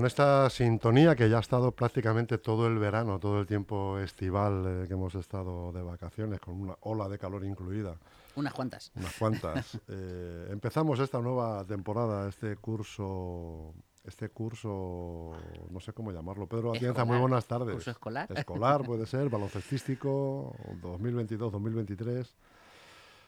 Con esta sintonía que ya ha estado prácticamente todo el verano, todo el tiempo estival eh, que hemos estado de vacaciones, con una ola de calor incluida. Unas cuantas. Unas cuantas. Eh, empezamos esta nueva temporada, este curso, este curso, no sé cómo llamarlo. Pedro Atienza, muy buenas tardes. ¿Curso escolar? Escolar puede ser, baloncestístico, 2022-2023.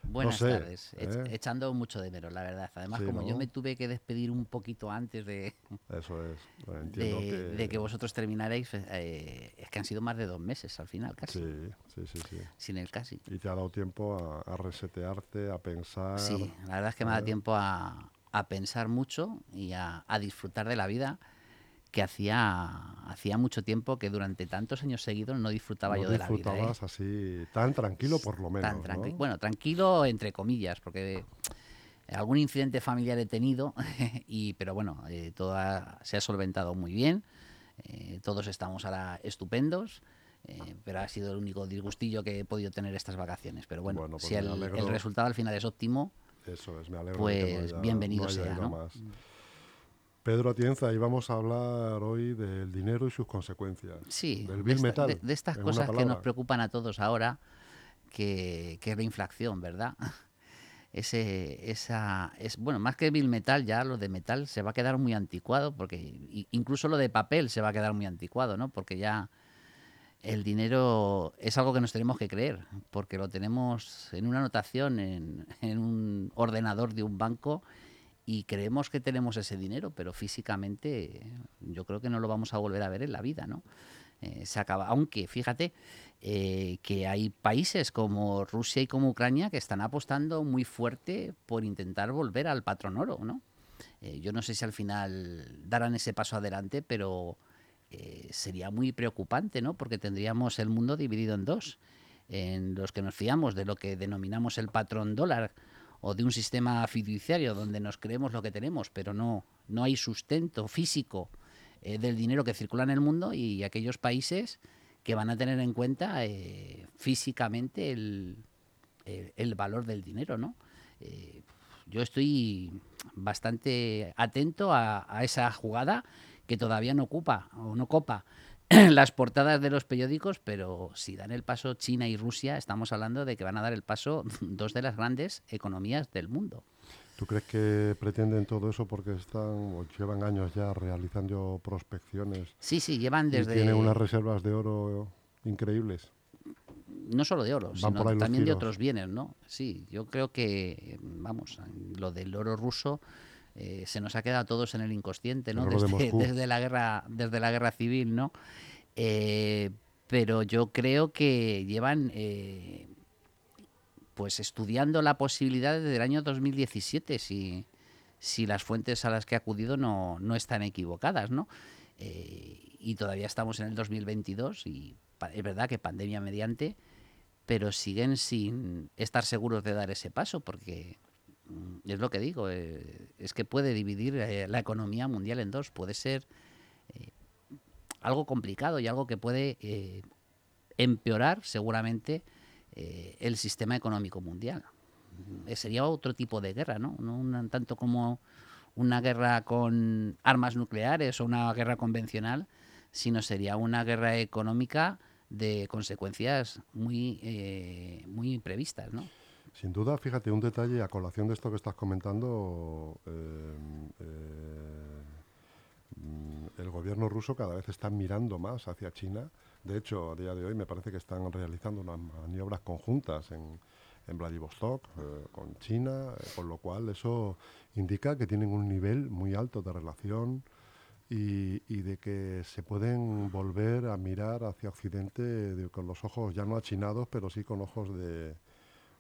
Buenas tardes. ¿eh? Echando mucho de menos, la verdad. Además, como yo me tuve que despedir un poquito antes de. Eso es. de, que... vosotros terminaréis, eh, es que han sido más de dos meses al final, casi. Sí, sí, sí. sí. Sin el casi. Y te ha dado tiempo a, resetearte, a pensar. Sí, la verdad es que me ha dado tiempo a, pensar mucho y a disfrutar de la vida que hacía, hacía mucho tiempo que durante tantos años seguidos no disfrutaba yo de la vida. ¿eh? así, tan tranquilo por lo menos. Bueno, tranquilo entre comillas, porque algún incidente familiar he tenido, y, pero bueno, eh, todo se ha solventado muy bien, eh, todos estamos ahora estupendos. pero ha sido el único disgustillo que he podido tener estas vacaciones. Pero bueno, pues si el, resultado al final es óptimo, Eso es, me alegro pues bienvenido sea. ¿no? Pedro Atienza, y vamos a hablar hoy del dinero y sus consecuencias. Sí, del de, metal, de, estas cosas que nos preocupan a todos ahora, que, es la inflación, ¿verdad? Ese, esa, es, bueno, más que Bill Metal, ya lo de metal se va a quedar muy anticuado, porque incluso lo de papel se va a quedar muy anticuado, ¿no? Porque ya el dinero es algo que nos tenemos que creer, porque lo tenemos en una anotación en, en un ordenador de un banco y creemos que tenemos ese dinero, pero físicamente yo creo que no lo vamos a volver a ver en la vida, ¿no? Eh, se acaba, aunque fíjate eh, que hay países como Rusia y como Ucrania que están apostando muy fuerte por intentar volver al patrón oro, ¿no? Eh, yo no sé si al final darán ese paso adelante, pero sería muy preocupante, ¿no? Porque tendríamos el mundo dividido en dos, en los que nos fiamos de lo que denominamos el patrón dólar, o de un sistema fiduciario donde nos creemos lo que tenemos, pero no, no hay sustento físico eh, del dinero que circula en el mundo y aquellos países que van a tener en cuenta eh, físicamente el, el, valor del dinero, ¿no? Eh, yo estoy bastante atento a, esa jugada que todavía no ocupa o no copa las portadas de los periódicos, pero si dan el paso China y Rusia, estamos hablando de que van a dar el paso dos de las grandes economías del mundo. ¿Tú crees que pretenden todo eso porque están o llevan años ya realizando prospecciones? Sí, sí, llevan desde... Y tienen unas reservas de oro increíbles. No solo de oro, sino también de otros bienes, ¿no? Sí, yo creo que, vamos, lo del oro ruso eh, se nos ha quedado a todos en el inconsciente, ¿no? Desde, la guerra, desde la guerra civil, ¿no? Eh, pero yo creo que llevan eh, pues estudiando la posibilidad desde el año 2017, si, si las fuentes a las que he acudido no, no están equivocadas, ¿no? y todavía estamos en el 2022 y es verdad que pandemia mediante, pero siguen sin estar seguros de dar ese paso porque es lo que digo, eh, es que puede dividir eh, la economía mundial en dos, puede ser eh, algo complicado y algo que puede empeorar seguramente el sistema económico mundial. sería otro tipo de guerra, ¿no? No tanto como una guerra con armas nucleares o una guerra convencional, sino sería una guerra económica de consecuencias muy, muy previstas, ¿no? Sin duda, fíjate, un detalle a colación de esto que estás comentando, eh, eh, el gobierno ruso cada vez está mirando más hacia China. De hecho, a día de hoy me parece que están realizando unas maniobras conjuntas en, Vladivostok eh, con China, con lo cual eso indica que tienen un nivel muy alto de relación y, de que se pueden volver a mirar hacia Occidente con los ojos ya no achinados, pero sí con ojos de,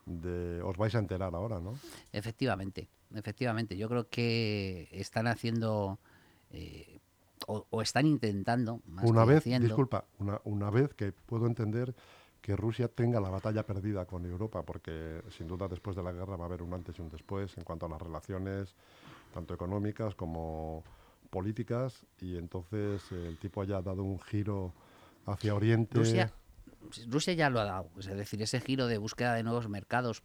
os vais a enterar ahora, ¿no? Efectivamente, efectivamente. Yo creo que están haciendo eh, o, están intentando. una vez, disculpa, una, una vez que puedo entender que Rusia tenga la batalla perdida con Europa, porque sin duda después de la guerra va a haber un antes y un después en cuanto a las relaciones, tanto económicas como políticas, y entonces el tipo haya dado un giro hacia Oriente. Rusia ya lo ha dado, es decir, ese giro de búsqueda de nuevos mercados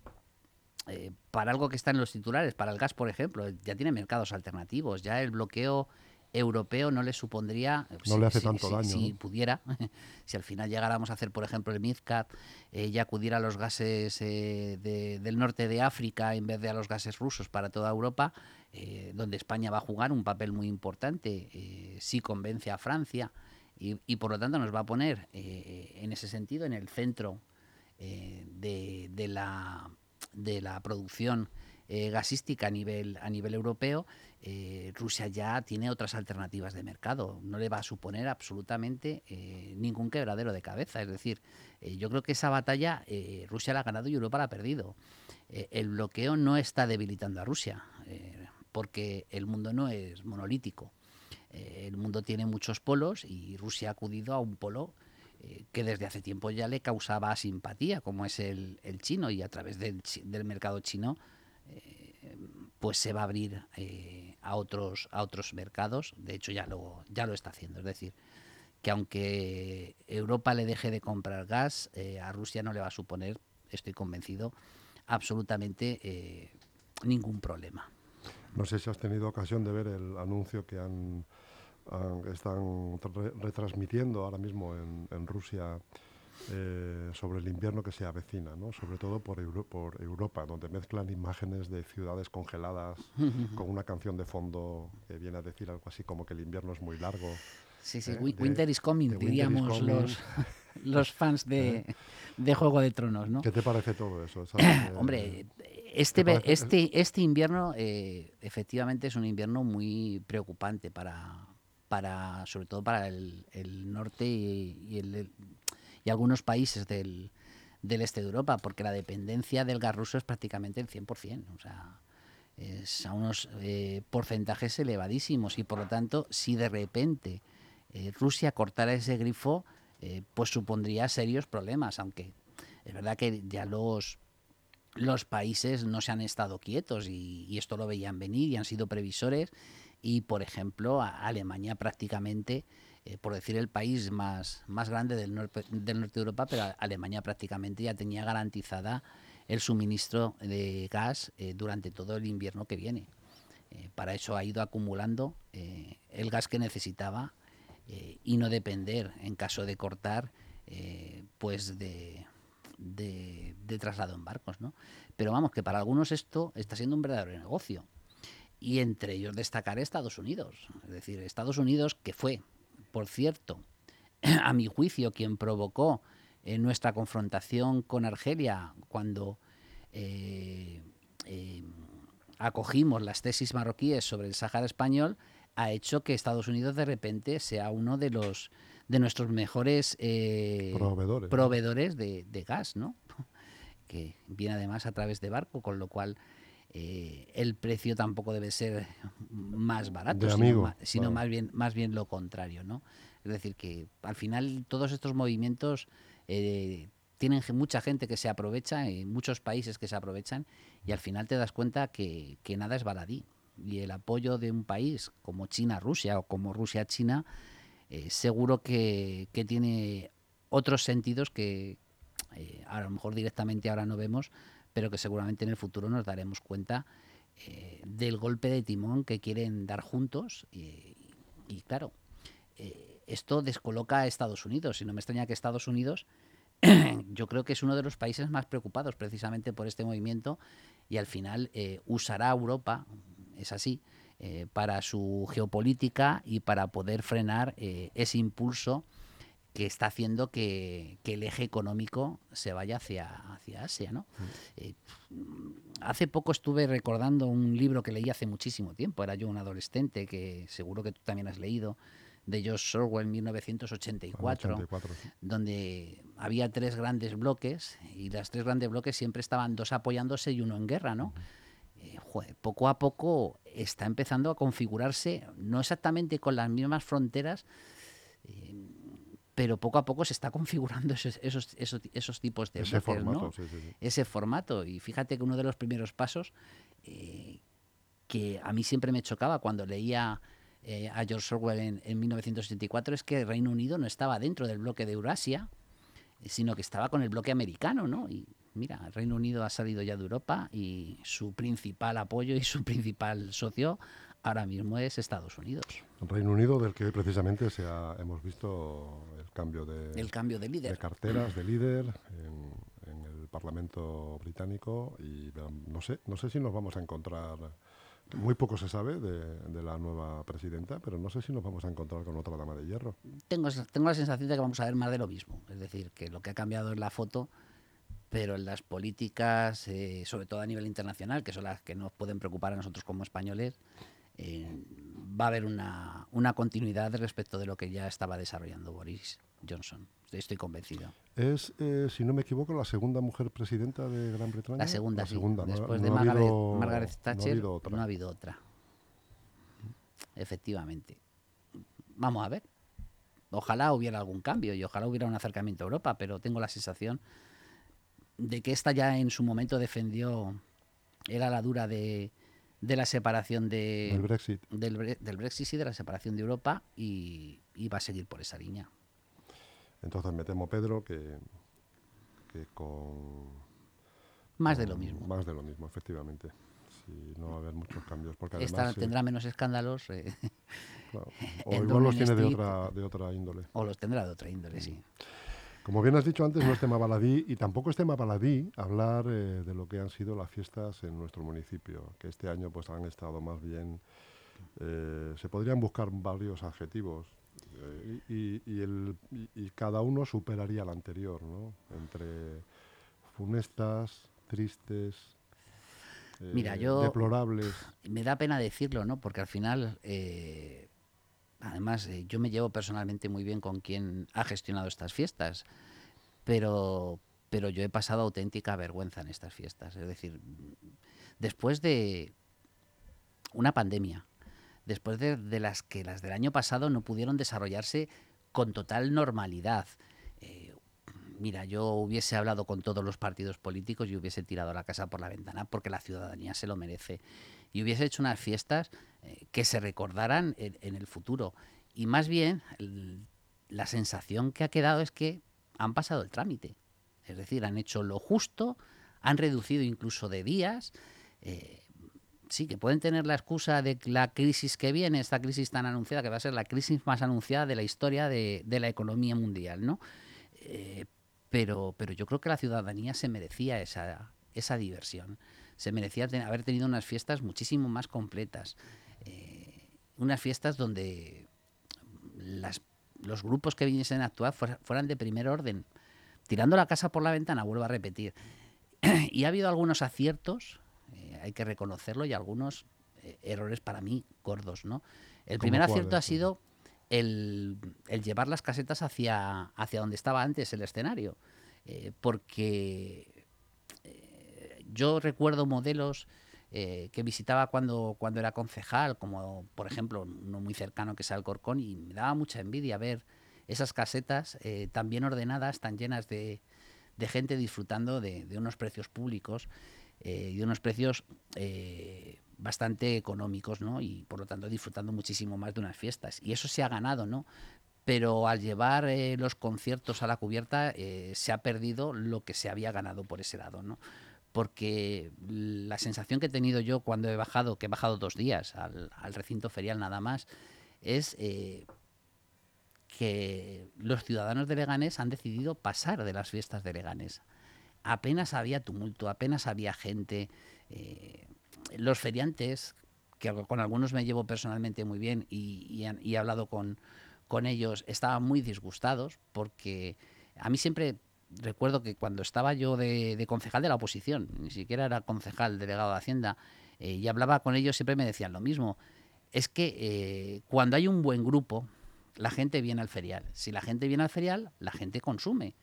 eh, para algo que está en los titulares, para el gas, por ejemplo, ya tiene mercados alternativos, ya el bloqueo europeo no le supondría, no le hace tanto daño, si pudiera, si al final llegáramos a hacer, por ejemplo, el MidCat eh, y acudir a los gases eh, del norte de África en vez de a los gases rusos para toda Europa, eh, donde España va a jugar un papel muy importante si convence a Francia y, por lo tanto nos va a poner en ese sentido en el centro de, de, la, de la producción gasística a nivel, a nivel europeo eh, Rusia ya tiene otras alternativas de mercado. No le va a suponer absolutamente eh, ningún quebradero de cabeza. Es decir, eh, yo creo que esa batalla Rusia la ha ganado y Europa la ha perdido. el bloqueo no está debilitando a Rusia, porque el mundo no es monolítico. El mundo tiene muchos polos y Rusia ha acudido a un polo que desde hace tiempo ya le causaba simpatía, como es el, chino, y a través del, mercado chino pues se va a abrir eh, a otros a otros mercados. De hecho ya lo ya lo está haciendo. Es decir que aunque Europa le deje de comprar gas eh, a Rusia no le va a suponer estoy convencido absolutamente eh, ningún problema. No sé si has tenido ocasión de ver el anuncio que han, están retransmitiendo ahora mismo en, en Rusia eh, sobre el invierno que se avecina, ¿no? sobre todo por, por Europa, donde mezclan imágenes de ciudades congeladas con una canción de fondo que viene a decir algo así como que el invierno es muy largo. Sí, sí, ¿eh? Winter is coming, diríamos Los, los fans de, ¿Eh? de, Juego de Tronos. ¿no? ¿Qué te parece todo eso? Hombre, este, este, este invierno efectivamente es un invierno muy preocupante para, para sobre todo para el, norte y, el, y algunos países del, este de Europa, porque la dependencia del gas ruso es prácticamente el 100%. O sea, es a unos eh, porcentajes elevadísimos y por lo tanto, si de repente eh, Rusia cortara ese grifo, eh, pues supondría serios problemas, aunque es verdad que ya los los países no se han estado quietos y esto lo veían venir y han sido previsores y por ejemplo Alemania prácticamente eh, por decir el país más, más grande del norte, del norte de Europa, pero Alemania prácticamente ya tenía garantizada el suministro de gas eh, durante todo el invierno que viene. Eh, para eso ha ido acumulando el gas que necesitaba y no depender, en caso de cortar, pues de, de, de, traslado en barcos. ¿no? Pero vamos, que para algunos esto está siendo un verdadero negocio. Y entre ellos destacar Estados Unidos. Es decir, Estados Unidos que fue por cierto, a mi juicio, quien provocó eh, nuestra confrontación con Argelia cuando eh, eh, acogimos las tesis marroquíes sobre el Sáhara español, ha hecho que Estados Unidos de repente sea uno de los de nuestros mejores proveedores, de, gas, ¿no? que viene además a través de barco, con lo cual el precio tampoco debe ser más barato, sino, más, bien, más bien lo contrario, ¿no? Es decir, que al final todos estos movimientos eh, tienen mucha gente que se aprovecha, en muchos países que se aprovechan, y al final te das cuenta que, nada es baladí. Y el apoyo de un país como China-Rusia o como Rusia-China, eh, seguro que, tiene otros sentidos que eh, a lo mejor directamente ahora no vemos, pero que seguramente en el futuro nos daremos cuenta eh, del golpe de timón que quieren dar juntos. Y, claro, eh, esto descoloca a Estados Unidos. Y no me extraña que Estados Unidos, yo creo que es uno de los países más preocupados precisamente por este movimiento y al final eh, usará a Europa, es así, para su geopolítica y para poder frenar ese impulso que está haciendo que, el eje económico se vaya hacia, hacia Asia. ¿no? Mm. Eh, hace poco estuve recordando un libro que leí hace muchísimo tiempo, era yo un adolescente, que seguro que tú también has leído, de George Orwell en 1984, donde había tres grandes bloques y los tres grandes bloques siempre estaban dos apoyándose y uno en guerra, ¿no? Eh, poco a poco está empezando a configurarse, no exactamente con las mismas fronteras, eh, pero poco a poco se está configurando esos, esos, esos, tipos de ese formato, ese formato. Y fíjate que uno de los primeros pasos eh, que a mí siempre me chocaba cuando leía eh, a George Orwell en, en, 1984 es que el Reino Unido no estaba dentro del bloque de Eurasia, sino que estaba con el bloque americano, ¿no? Y mira, el Reino Unido ha salido ya de Europa y su principal apoyo y su principal socio ahora mismo es Estados Unidos. Reino Unido, del que precisamente se hemos visto el cambio de, el cambio de líder. De carteras de líder en, el Parlamento británico y no sé, no sé si nos vamos a encontrar. Muy poco se sabe de, la nueva presidenta, pero no sé si nos vamos a encontrar con otra dama de hierro. Tengo, tengo la sensación de que vamos a ver más de lo mismo. Es decir, que lo que ha cambiado es la foto pero en las políticas, eh, sobre todo a nivel internacional, que son las que nos pueden preocupar a nosotros como españoles, eh, va a haber una, una, continuidad respecto de lo que ya estaba desarrollando Boris Johnson. Estoy convencido. Es, eh, si no me equivoco, la segunda mujer presidenta de Gran Bretaña. La segunda, sí. Después de Margaret, Thatcher, no ha habido otra. Efectivamente. Vamos a ver. Ojalá hubiera algún cambio y ojalá hubiera un acercamiento a Europa, pero tengo la sensación de que esta ya en su momento defendió, era la dura de, de la separación de, del Brexit. Del, del, Brexit y de la separación de Europa y, va a seguir por esa línea. Entonces me temo, Pedro, que, que con... Más de lo mismo. Más de lo mismo, efectivamente. Si no va a haber muchos cambios. Porque Esta tendrá menos escándalos. Eh, o igual los tiene de otra, de otra índole. O los tendrá de otra índole, sí. Como bien has dicho antes, no es tema baladí y tampoco es tema baladí hablar eh, de lo que han sido las fiestas en nuestro municipio, que este año pues han estado más bien, eh, se podrían buscar varios adjetivos eh, y, cada uno superaría al anterior, ¿no? Entre funestas, tristes, Mira, yo, deplorables. Me da pena decirlo, ¿no? Porque al final Además, eh, yo me llevo personalmente muy bien con quien ha gestionado estas fiestas, pero, pero yo he pasado auténtica vergüenza en estas fiestas. Es decir, después de una pandemia, después de, las que las del año pasado no pudieron desarrollarse con total normalidad. Mira, yo hubiese hablado con todos los partidos políticos y hubiese tirado la casa por la ventana porque la ciudadanía se lo merece y hubiese hecho unas fiestas eh, que se recordaran en, el futuro. Y más bien, la sensación que ha quedado es que han pasado el trámite. Es decir, han hecho lo justo, han reducido incluso de días. Eh, sí, que pueden tener la excusa de la crisis que viene, esta crisis tan anunciada, que va a ser la crisis más anunciada de la historia de, la economía mundial, ¿no? Eh, pero, pero yo creo que la ciudadanía se merecía esa, esa diversión se merecía haber tenido unas fiestas muchísimo más completas. Eh, unas fiestas donde los grupos que viniesen a actuar fueran de primer orden. Tirando la casa por la ventana, vuelvo a repetir. y ha habido algunos aciertos, eh, hay que reconocerlo, y algunos eh, errores para mí gordos. ¿no? El primer acierto ha sido el, llevar las casetas hacia, hacia donde estaba antes el escenario. porque yo recuerdo modelos eh, que visitaba cuando, cuando era concejal, como por ejemplo uno muy cercano que es Alcorcón, y me daba mucha envidia ver esas casetas eh, tan bien ordenadas, tan llenas de, gente disfrutando de, unos precios públicos eh, y de unos precios bastante económicos, ¿no? Y por lo tanto disfrutando muchísimo más de unas fiestas. Y eso se ha ganado, ¿no? Pero al llevar los conciertos a la cubierta se ha perdido lo que se había ganado por ese lado, ¿no? porque la sensación que he tenido yo cuando he bajado, que he bajado dos días al, recinto ferial nada más, es eh, que los ciudadanos de Leganés han decidido pasar de las fiestas de Leganés. Apenas había tumulto, apenas había gente. Eh, los feriantes, que con algunos me llevo personalmente muy bien y, he hablado con, con ellos, estaban muy disgustados porque a mí siempre recuerdo que cuando estaba yo de, concejal de la oposición, ni siquiera era concejal delegado de Hacienda, eh, y hablaba con ellos, siempre me decían lo mismo. Es que eh, cuando hay un buen grupo, la gente viene al ferial. Si la gente viene al ferial, la gente consume.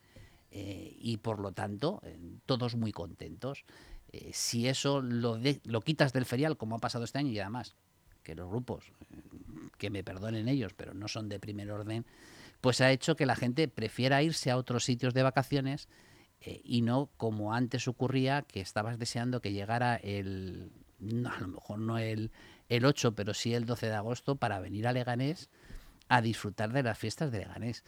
Eh, y por lo tanto, todos muy contentos. Si eso lo, lo quitas del ferial, como ha pasado este año, y además que los grupos, que me perdonen ellos, pero no son de primer orden, pues ha hecho que la gente prefiera irse a otros sitios de vacaciones eh, y no como antes ocurría, que estabas deseando que llegara el, a lo mejor no el, el 8, pero sí el 12 de agosto para venir a Leganés a disfrutar de las fiestas de Leganés.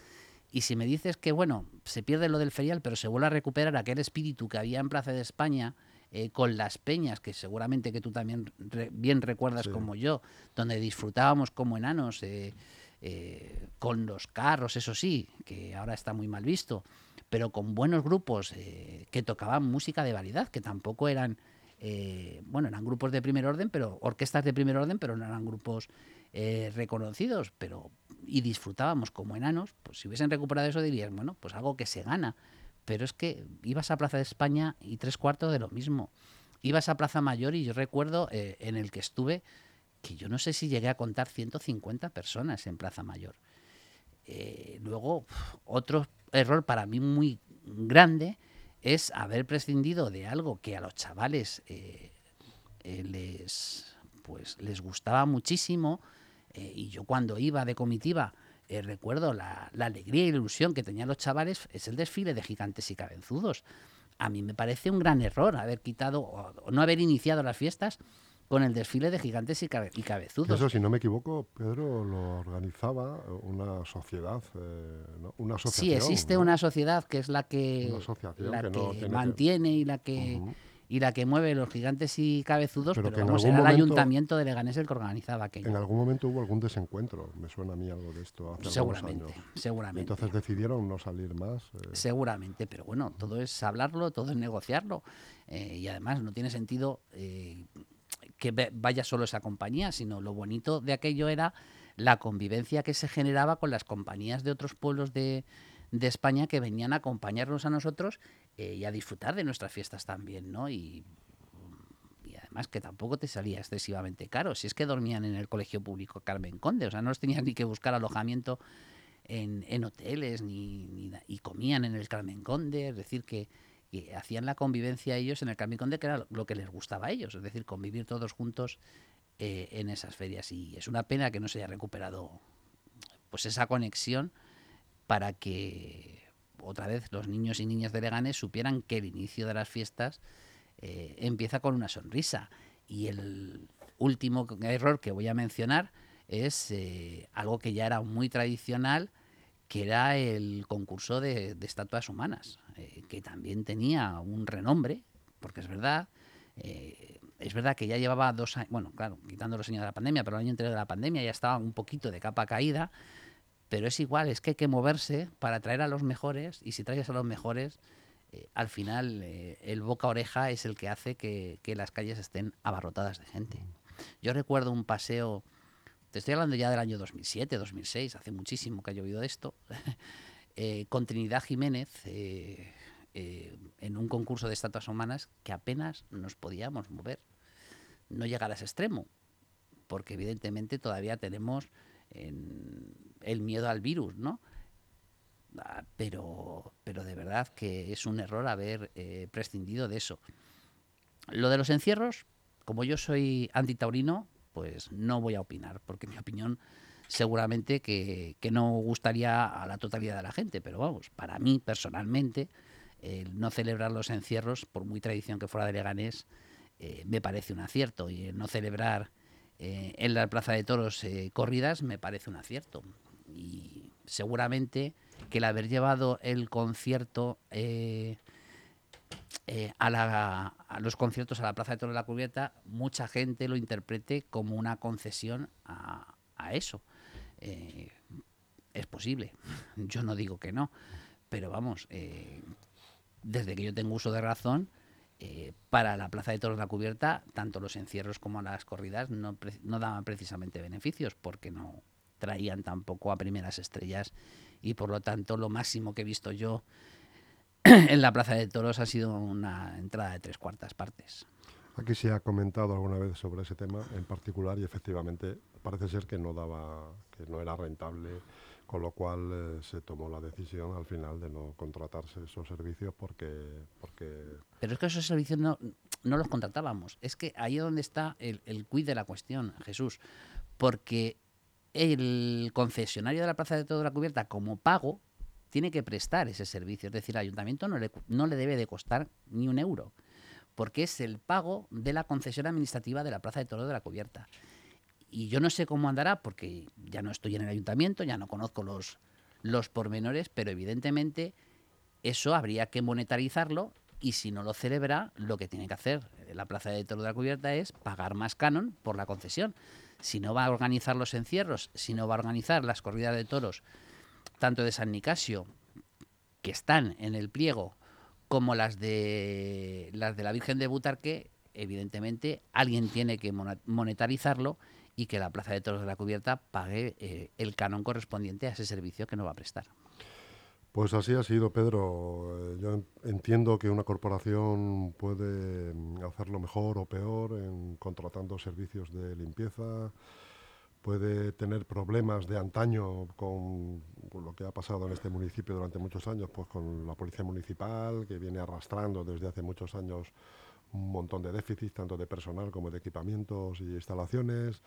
Y si me dices que, bueno, se pierde lo del ferial, pero se vuelve a recuperar aquel espíritu que había en Plaza de España eh, con las peñas, que seguramente que tú también bien recuerdas como yo, donde disfrutábamos como enanos eh, eh, con los carros, eso sí, que ahora está muy mal visto, pero con buenos grupos que tocaban música de variedad, que tampoco eran, bueno, eran grupos de primer orden, pero orquestas de primer orden, pero no eran grupos reconocidos, pero y disfrutábamos como enanos, pues si hubiesen recuperado eso dirías, bueno, pues algo que se gana pero es que ibas a Plaza de España y tres cuartos de lo mismo. Ibas a Plaza Mayor y yo recuerdo eh, en el que estuve que yo no sé si llegué a contar 150 personas en Plaza Mayor. Eh, luego, otro error para mí muy grande es haber prescindido de algo que a los chavales eh, les, pues, les gustaba muchísimo. y yo cuando iba de comitiva eh, recuerdo la, alegría y la ilusión que tenían los chavales es el desfile de gigantes y cabezudos. A mí me parece un gran error haber quitado o, no haber iniciado las fiestas con el desfile de gigantes y, cabezudos. Eso, si no me equivoco, Pedro lo organizaba una sociedad, eh, una asociación. Sí, existe una sociedad que es la que, mantiene y la que y la que mueve los gigantes y cabezudos, pero, que vamos, era el ayuntamiento de Leganés el que organizaba aquello. En algún momento hubo algún desencuentro, me suena a mí algo de esto hace seguramente, años. Seguramente. Entonces decidieron no salir más. Eh. Seguramente, pero bueno, todo es hablarlo, todo es negociarlo. Eh, y además no tiene sentido eh, que vaya solo esa compañía, sino lo bonito de aquello era la convivencia que se generaba con las compañías de otros pueblos de, de España que venían a acompañarnos a nosotros eh, y a disfrutar de nuestras fiestas también, ¿no? Y, además que tampoco te salía excesivamente caro, si es que dormían en el colegio público Carmen Conde, o sea, no los tenían ni que buscar alojamiento en, hoteles ni, y comían en el Carmen Conde, es decir, que, hacían la convivencia ellos en el Carmen Conde, que era lo que les gustaba a ellos, es decir, convivir todos juntos eh, en esas ferias. Y es una pena que no se haya recuperado pues esa conexión para que otra vez los niños y niñas de Leganés supieran que el inicio de las fiestas eh, empieza con una sonrisa. Y el último error que voy a mencionar es eh, algo que ya era muy tradicional, que era el concurso de, estatuas humanas, eh, que también tenía un renombre, porque es verdad, es verdad que ya llevaba dos años, bueno, claro, quitando los años de la pandemia, pero el año anterior de la pandemia ya estaba un poquito de capa caída, pero es igual, es que hay que moverse para traer a los mejores y si traes a los mejores, eh, al final eh, el boca oreja es el que hace que, las calles estén abarrotadas de gente. Yo recuerdo un paseo, te estoy hablando ya del año 2007, 2006, hace muchísimo que ha llovido esto, eh, con Trinidad Jiménez en un concurso de estatuas humanas que apenas nos podíamos mover. No llegar a ese extremo, porque evidentemente todavía tenemos el miedo al virus, ¿no? Ah, pero, pero de verdad que es un error haber eh, prescindido de eso. Lo de los encierros, como yo soy antitaurino, pues no voy a opinar, porque mi opinión seguramente que, no gustaría a la totalidad de la gente, pero vamos, para mí personalmente, el no celebrar los encierros, por muy tradición que fuera de Leganés, eh, me parece un acierto, y el no celebrar eh, en la Plaza de Toros eh, corridas me parece un acierto. Y seguramente que el haber llevado el concierto eh, a, los conciertos a la Plaza de Toros de la Cubierta, mucha gente lo interprete como una concesión a, eso. es posible, yo no digo que no, pero vamos, desde que yo tengo uso de razón, eh, para la Plaza de Toros la Cubierta, tanto los encierros como las corridas no, daban precisamente beneficios porque no traían tampoco a primeras estrellas y por lo tanto lo máximo que he visto yo en la Plaza de Toros ha sido una entrada de tres cuartas partes. Aquí se ha comentado alguna vez sobre ese tema en particular y efectivamente parece ser que no daba, que no era rentable con lo cual eh, se tomó la decisión al final de no contratarse esos servicios porque... porque... Pero es que esos servicios no, no los contratábamos. Es que ahí es donde está el, el quid de la cuestión, Jesús. Porque el concesionario de la Plaza de Todo la Cubierta, como pago, tiene que prestar ese servicio. Es decir, al ayuntamiento no le, no le debe de costar ni un euro, porque es el pago de la concesión administrativa de la Plaza de Todo de la Cubierta. Y yo no sé cómo andará porque ya no estoy en el ayuntamiento, ya no conozco los, los pormenores, pero evidentemente eso habría que monetarizarlo y si no lo celebra, lo que tiene que hacer la Plaza de Toros de la Cubierta es pagar más canon por la concesión. Si no va a organizar los encierros, si no va a organizar las corridas de toros, tanto de San Nicasio, que están en el pliego, como las de las de la Virgen de Butarque, evidentemente alguien tiene que monetarizarlo y que la Plaza de Toros de la Cubierta pague eh, el canon correspondiente a ese servicio que no va a prestar. Pues así ha sido, Pedro. Eh, yo entiendo que una corporación puede mm, hacerlo mejor o peor en contratando servicios de limpieza, puede tener problemas de antaño con, lo que ha pasado en este municipio durante muchos años, pues con la policía municipal, que viene arrastrando desde hace muchos años un montón de déficits, tanto de personal como de equipamientos y instalaciones.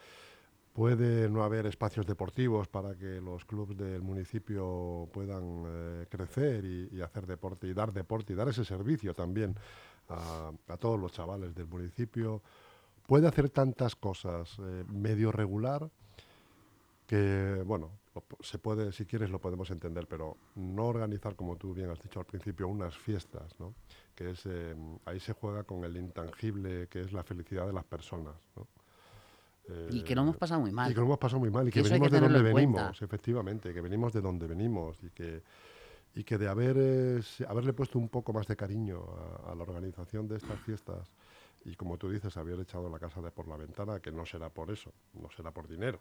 Puede no haber espacios deportivos para que los clubes del municipio puedan eh, crecer y, hacer deporte y dar deporte y dar ese servicio también a, todos los chavales del municipio. Puede hacer tantas cosas eh, medio regular que, bueno, se puede, si quieres lo podemos entender, pero no organizar, como tú bien has dicho al principio, unas fiestas, ¿no? Que es, eh, ahí se juega con el intangible que es la felicidad de las personas. ¿no? y que no hemos pasado muy mal. Y que no hemos pasado muy mal y que, venimos de donde venimos, efectivamente, que venimos de donde venimos y que, y que de haber, eh, haberle puesto un poco más de cariño a, la organización de estas fiestas y como tú dices, haber echado la casa de por la ventana, que no será por eso, no será por dinero.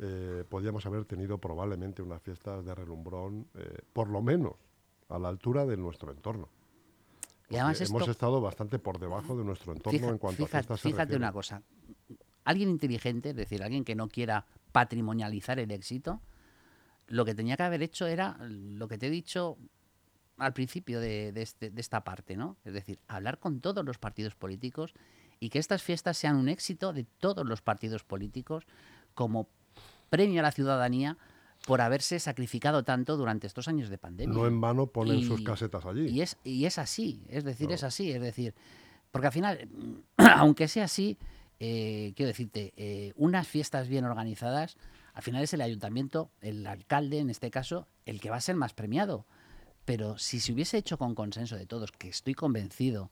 Eh, podíamos haber tenido probablemente unas fiestas de relumbrón, eh, por lo menos a la altura de nuestro entorno. Y además hemos estado bastante por debajo de nuestro entorno en cuanto a fiestas Fíjate una cosa, alguien inteligente, es decir, alguien que no quiera patrimonializar el éxito, lo que tenía que haber hecho era lo que te he dicho al principio de, este, de, esta parte, ¿no? Es decir, hablar con todos los partidos políticos y que estas fiestas sean un éxito de todos los partidos políticos como premio a la ciudadanía por haberse sacrificado tanto durante estos años de pandemia. No en vano ponen sus casetas allí. Y es, y es así, es decir, es así, es decir, porque al final, aunque sea así, eh, quiero decirte, eh, unas fiestas bien organizadas, al final es el ayuntamiento, el alcalde en este caso, el que va a ser más premiado. Pero si se hubiese hecho con consenso de todos, que estoy convencido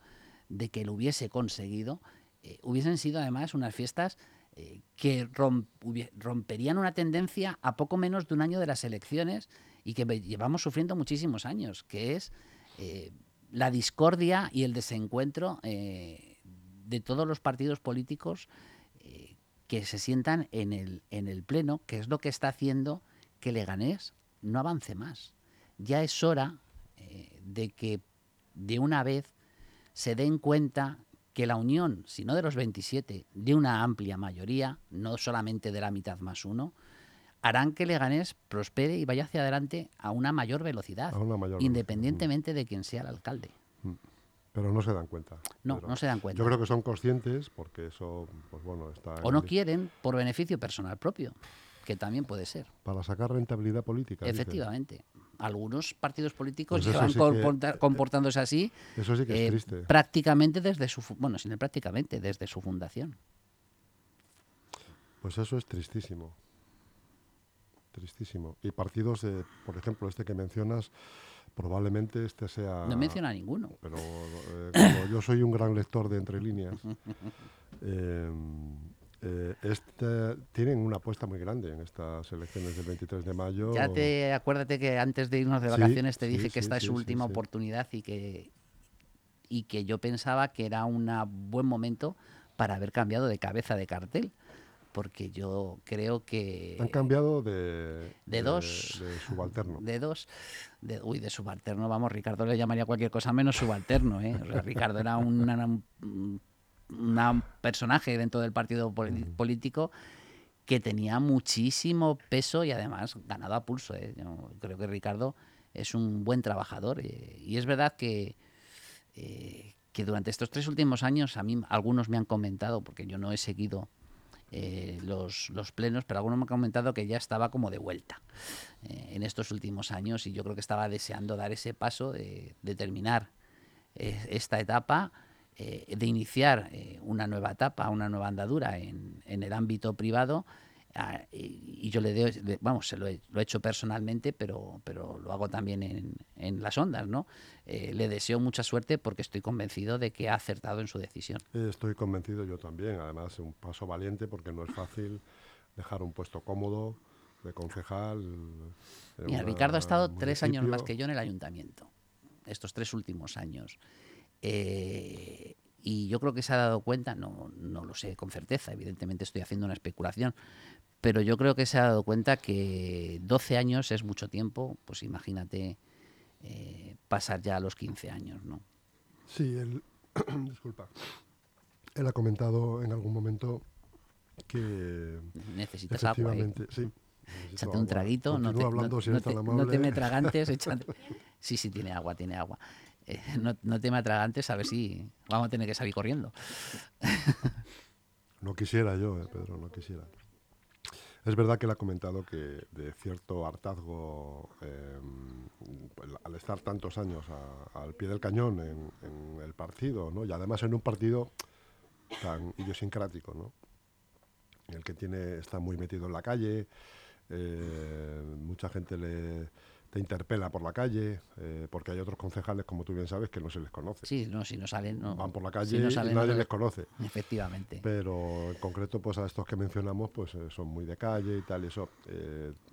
de que lo hubiese conseguido, eh, hubiesen sido además unas fiestas que romperían una tendencia a poco menos de un año de las elecciones y que llevamos sufriendo muchísimos años, que es la discordia y el desencuentro de todos los partidos políticos eh, que se sientan en el, en el Pleno, que es lo que está haciendo que Leganés no avance más. Ya es hora eh, de que de una vez se den cuenta que la unión, si no de los 27, de una amplia mayoría, no solamente de la mitad más uno, harán que Leganés prospere y vaya hacia adelante a una mayor velocidad, independientemente de quién sea el alcalde. Mm. Pero no se dan cuenta. No, no se dan cuenta. Yo creo que son conscientes porque eso, pues bueno, está... O no quieren por beneficio personal propio, que también puede ser. Para sacar rentabilidad política. Efectivamente. Algunos partidos políticos pues llevan comportándose así. Eso sí que es eh, triste. Prácticamente desde su... Bueno, sin prácticamente, desde su fundación. Pues eso es tristísimo. Tristísimo. Y partidos, por ejemplo, este que mencionas probablemente este sea... No menciona ninguno. Pero eh, como yo soy un gran lector de entre líneas, eh, eh, este, tienen una apuesta muy grande en estas elecciones del 23 de mayo. Ya te acuérdate que antes de irnos de vacaciones te dije que esta es su última oportunidad y que, y que yo pensaba que era un buen momento para haber cambiado de cabeza de cartel porque yo creo que... Han cambiado de, de, dos... De, subalterno. De dos... De, uy, de subalterno, vamos, Ricardo le llamaría cualquier cosa menos subalterno. ¿eh? Ricardo era un, personaje dentro del partido político que tenía muchísimo peso y además ganado a pulso. ¿eh? Yo creo que Ricardo es un buen trabajador eh, y es verdad que, que durante estos tres últimos años a mí algunos me han comentado, porque yo no he seguido eh, los, los, plenos, pero algunos me han comentado que ya estaba como de vuelta eh, en estos últimos años y yo creo que estaba deseando dar ese paso de, terminar eh, esta etapa, de iniciar una nueva etapa, una nueva andadura en, en, el ámbito privado, Ah, y, yo le doy, vamos, se lo he, hecho personalmente, pero, pero lo hago también en, en las ondas, ¿no? Eh, le deseo mucha suerte porque estoy convencido de que ha acertado en su decisión. Estoy convencido yo también, además es un paso valiente porque no es fácil dejar un puesto cómodo de concejal. Mira, Ricardo ha estado tres años más que yo en el ayuntamiento, estos tres últimos años. Eh, y yo creo que se ha dado cuenta, no, no lo sé con certeza, evidentemente estoy haciendo una especulación, pero yo creo que se ha dado cuenta que 12 años es mucho tiempo, pues imagínate eh, pasar ya a los 15 años, ¿no? Sí, él, disculpa, él ha comentado en algún momento que necesitas agua. ¿eh? Sí, échate un traguito, no te, no, si te, no te, me tragantes, échate. Sí, sí, tiene agua, tiene agua. No, no te me atragantes a ver si vamos a tener que salir corriendo. no quisiera yo, eh, Pedro, no quisiera. Es verdad que él ha comentado que de cierto hartazgo, em, al estar tantos años al pie del cañón en, el partido, ¿no? y además en un partido tan idiosincrático, ¿no? el que tiene, está muy metido en la calle, eh, mucha gente le, te interpela por la calle, eh, porque hay otros concejales, como tú bien sabes, que no se les conoce. Sí, no, si no salen, no. Van por la calle y nadie les conoce. Efectivamente. Pero en concreto, pues a estos que mencionamos, pues eh, son muy de calle y tal, y eso,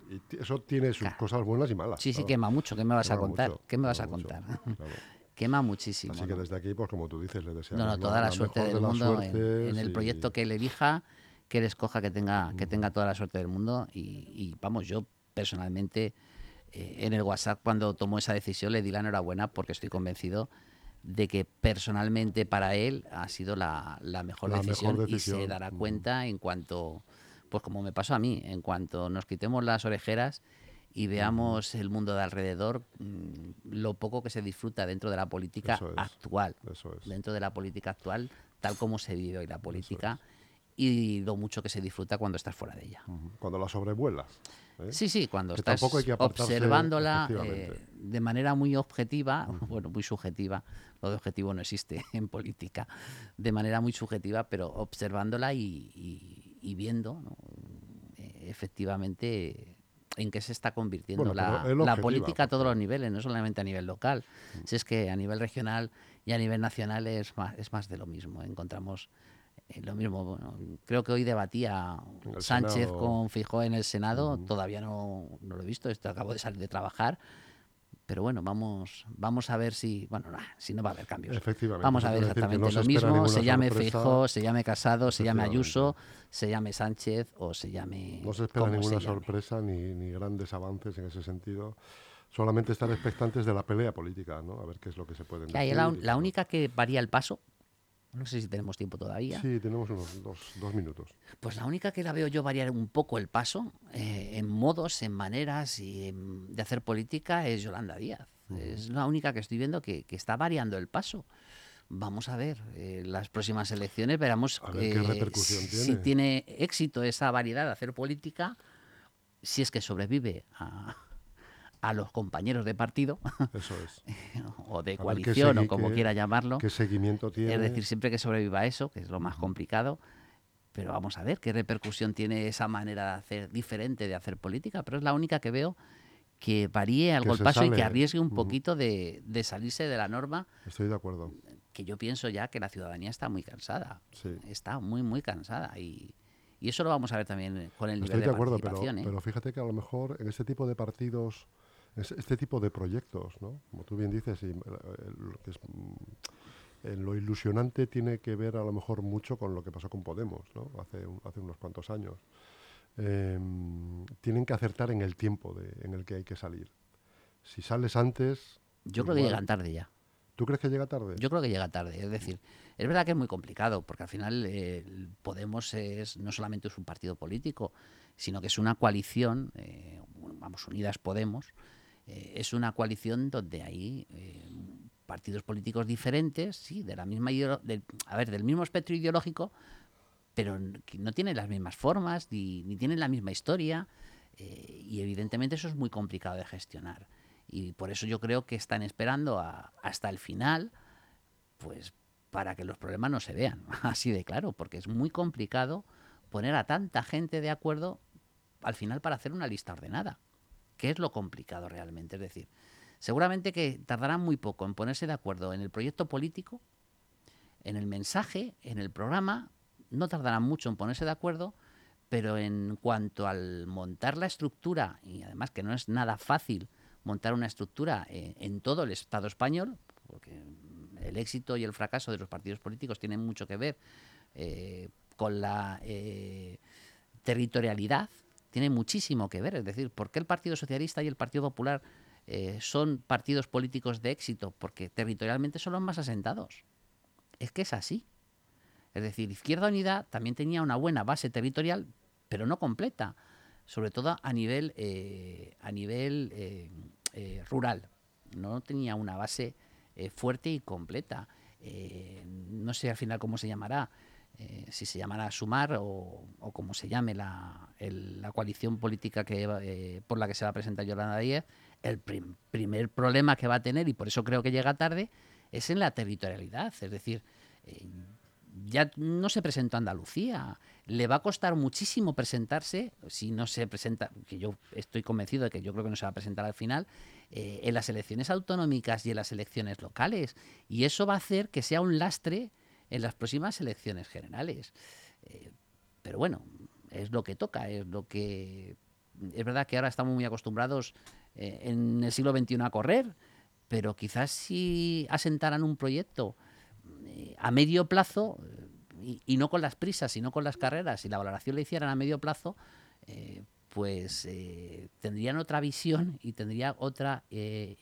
y eso tiene sus cosas buenas y malas. Sí, sí, quema mucho. ¿Qué me vas a contar? ¿Qué me vas a contar? quema muchísimo. Así que desde aquí, pues como tú dices, le deseamos no, no, toda la, suerte del mundo en, el proyecto que él elija que él escoja que tenga, que tenga toda la suerte del mundo y, vamos, yo personalmente eh, en el WhatsApp cuando tomó esa decisión le di la enhorabuena porque estoy convencido de que personalmente para él ha sido la, mejor, decisión y se dará cuenta en cuanto, pues como me pasó a mí, en cuanto nos quitemos las orejeras y veamos el mundo de alrededor, mm, lo poco que se disfruta dentro de la política actual, dentro de la política actual, tal como se vive hoy la política y lo mucho que se disfruta cuando estás fuera de ella. Cuando la sobrevuelas. ¿Eh? Sí, sí, cuando estás observándola eh, de manera muy objetiva, bueno, muy subjetiva, lo de objetivo no existe en política, de manera muy subjetiva, pero observándola y, viendo eh, efectivamente en qué se está convirtiendo la, política a todos los niveles, no solamente a nivel local. Si es que a nivel regional y a nivel nacional es más, es más de lo mismo. Encontramos lo mismo, creo que hoy debatía Sánchez con Fijó en el Senado, todavía no, lo he visto, esto acabo de salir de trabajar, pero bueno, vamos, vamos a ver si, bueno, si no va a haber cambios. Vamos a ver exactamente lo mismo, se llame Fijó, se llame Casado, se llame Ayuso, se llame Sánchez o se llame... No se espera ninguna sorpresa ni, ni grandes avances en ese sentido. Solamente estar expectantes de la pelea política, ¿no? A ver qué es lo que se puede. La, la única que varía el paso, no sé si tenemos tiempo todavía. Sí, tenemos unos dos, minutos. Pues la única que la veo yo variar un poco el paso eh, en modos, en maneras y de hacer política es Yolanda Díaz. Es la única que estoy viendo que, está variando el paso. Vamos a ver, eh, las próximas elecciones veremos eh, si tiene éxito esa variedad de hacer política, si es que sobrevive a, a los compañeros de partido, o de coalición, o como quiera llamarlo. ¿Qué seguimiento tiene? Es decir, siempre que sobreviva eso, que es lo más complicado, pero vamos a ver qué repercusión tiene esa manera de hacer diferente de hacer política, pero es la única que veo que varíe algo el paso y que arriesgue un poquito de, salirse de la norma. Estoy de acuerdo. Que yo pienso ya que la ciudadanía está muy cansada. Está muy, muy cansada. Y, eso lo vamos a ver también con el nivel de, acuerdo, participación. Pero, ¿eh? pero fíjate que a lo mejor en este tipo de partidos este tipo de proyectos, ¿no? Como tú bien dices, y, mm, lo ilusionante tiene que ver a lo mejor mucho con lo que pasó con Podemos, ¿no? Hace, hace unos cuantos años. Em, tienen que acertar en el tiempo en el que hay que salir. Si sales antes... Yo creo que llegan tarde ya. ¿Tú crees que llega tarde? Yo creo que llega tarde. Es decir, es verdad que es muy complicado, porque al final eh, Podemos es no solamente es un partido político, sino que es una coalición, eh, vamos, Unidas Podemos, eh, es una coalición donde hay eh, partidos políticos diferentes, sí, de la misma a ver, del mismo espectro ideológico, pero no tienen las mismas formas ni, tienen la misma historia eh, y evidentemente eso es muy complicado de gestionar. Y por eso yo creo que están esperando hasta el final, pues para que los problemas no se vean, así de claro, porque es muy complicado poner a tanta gente de acuerdo al final para hacer una lista ordenada, que es lo complicado realmente. Es decir, seguramente que tardarán muy poco en ponerse de acuerdo en el proyecto político, en el mensaje, en el programa, no tardarán mucho en ponerse de acuerdo, pero en cuanto al montar la estructura, y además que no es nada fácil montar una estructura eh, en todo el Estado español, porque el éxito y el fracaso de los partidos políticos tienen mucho que ver eh, con la eh, territorialidad, tiene muchísimo que ver. Es decir, ¿por qué el Partido Socialista y el Partido Popular son partidos políticos de éxito? Porque territorialmente son los más asentados. Es que es así. Es decir, Izquierda Unida también tenía una buena base territorial, pero no completa, sobre todo a nivel, eh, a nivel eh, eh, rural. No tenía una base fuerte y completa. no sé al final cómo se llamará, si se llamará Sumar o, como se llame la, coalición política que, por la que se va a presentar Yolanda Díez, el primer problema que va a tener, y por eso creo que llega tarde, es en la territorialidad. Es decir, ya no se presentó Andalucía. Le va a costar muchísimo presentarse, si no se presenta, que yo estoy convencido de que yo creo que no se va a presentar al final, eh, en las elecciones autonómicas y en las elecciones locales. Y eso va a hacer que sea un lastre en las próximas elecciones generales. Eh, pero bueno, es lo que toca, es lo que... Es verdad que ahora estamos muy acostumbrados eh, en el siglo XXI a correr, pero quizás si asentaran un proyecto a medio plazo, y, no con las prisas, sino con las carreras, y la valoración la hicieran a medio plazo, eh, pues eh, tendrían otra visión y tendría otra eh,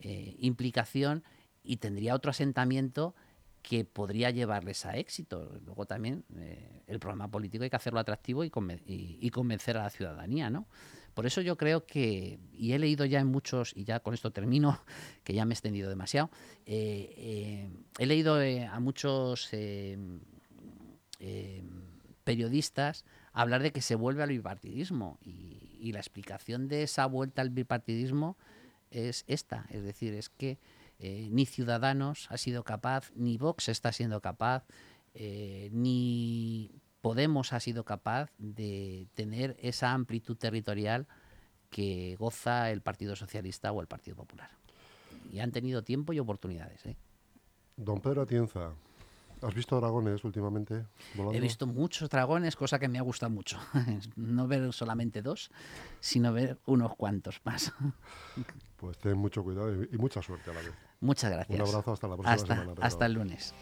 implicación y tendría otro asentamiento que podría llevarles a éxito. Luego también el programa político hay que hacerlo atractivo y, y, convencer a la ciudadanía, ¿no? Por eso yo creo que, y he leído ya en muchos, y ya con esto termino, que ya me he extendido demasiado, eh, eh, he leído eh, a muchos periodistas hablar de que se vuelve al bipartidismo y, la explicación de esa vuelta al bipartidismo es esta, es decir, es que ni Ciudadanos ha sido capaz, ni Vox está siendo capaz, ni Podemos ha sido capaz de tener esa amplitud territorial que goza el Partido Socialista o el Partido Popular. Y han tenido tiempo y oportunidades. ¿eh? Don Pedro Atienza, ¿has visto dragones últimamente? He visto muchos dragones, cosa que me ha gustado mucho. no ver solamente dos, sino ver unos cuantos más. pues ten mucho cuidado y mucha suerte a la vez. Muchas gracias. Un abrazo hasta la próxima semana. Hasta el lunes.